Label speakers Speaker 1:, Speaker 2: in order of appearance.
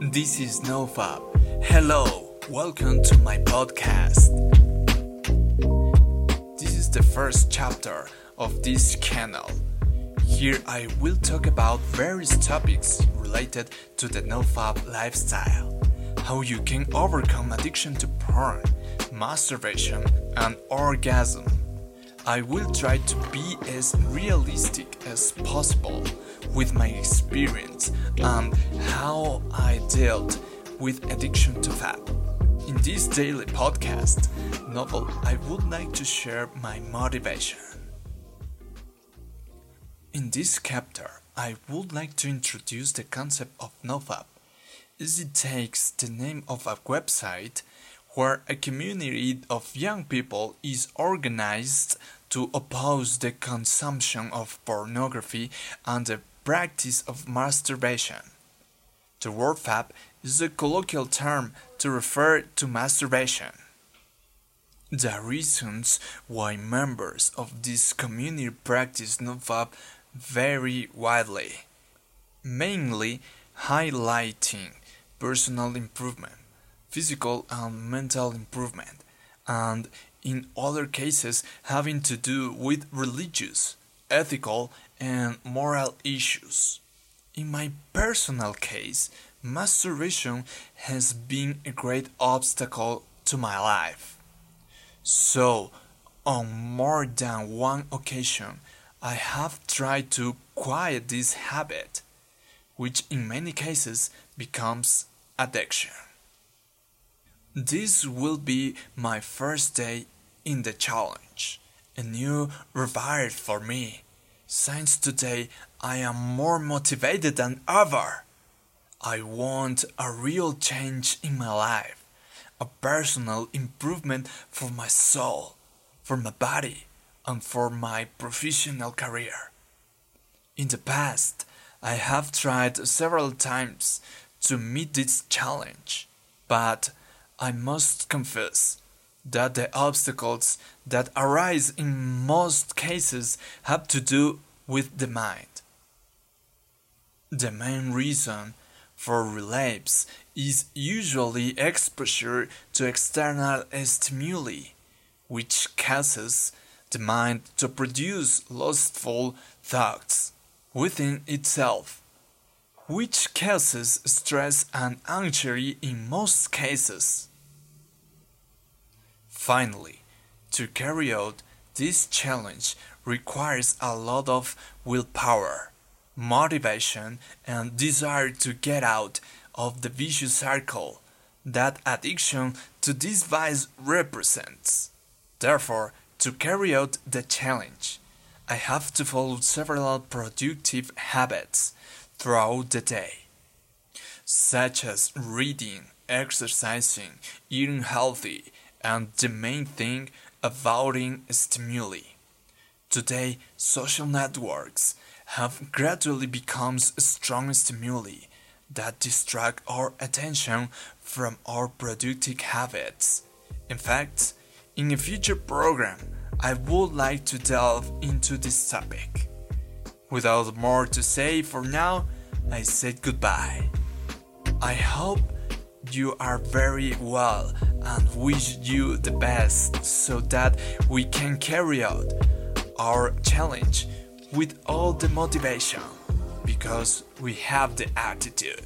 Speaker 1: This is NoFap. Hello, welcome to my podcast. This is the first chapter of this channel. Here I will talk about various topics related to the NoFap lifestyle, how you can overcome addiction to porn, masturbation, and orgasm. I will try to be as realistic as possible with my experience and how I dealt with addiction to fap. In this daily podcast novel, I would like to share my motivation. In this chapter, I would like to introduce the concept of NoFap, as it takes the name of a website where a community of young people is organized to oppose the consumption of pornography and the practice of masturbation. The word fap is a colloquial term to refer to masturbation. The reasons why members of this community practice nofap vary widely, mainly highlighting personal improvement, physical and mental improvement, and in other cases having to do with religious, ethical, and moral issues. In my personal case, masturbation has been a great obstacle to my life. So, on more than one occasion, I have tried to quiet this habit, which in many cases becomes addiction. This will be my first day in the challenge, a new revire for me. Since today I am more motivated than ever. I want a real change in my life, a personal improvement for my soul, for my body, and for my professional career. In the past, I have tried several times to meet this challenge, but I must confess that the obstacles that arise in most cases have to do with the mind. The main reason for relapse is usually exposure to external stimuli, which causes the mind to produce lustful thoughts within itself, which causes stress and anxiety in most cases. Finally, to carry out this challenge requires a lot of willpower, motivation, and desire to get out of the vicious circle that addiction to this vice represents. Therefore, to carry out the challenge, I have to follow several productive habits throughout the day, such as reading, exercising, eating healthy, and the main thing, avoiding stimuli. Today, social networks have gradually become strong stimuli that distract our attention from our productive habits. In fact, in a future program, I would like to delve into this topic. Without more to say for now, I said goodbye. I hope you are very well and wish you the best so that we can carry out our challenge with all the motivation because we have the attitude.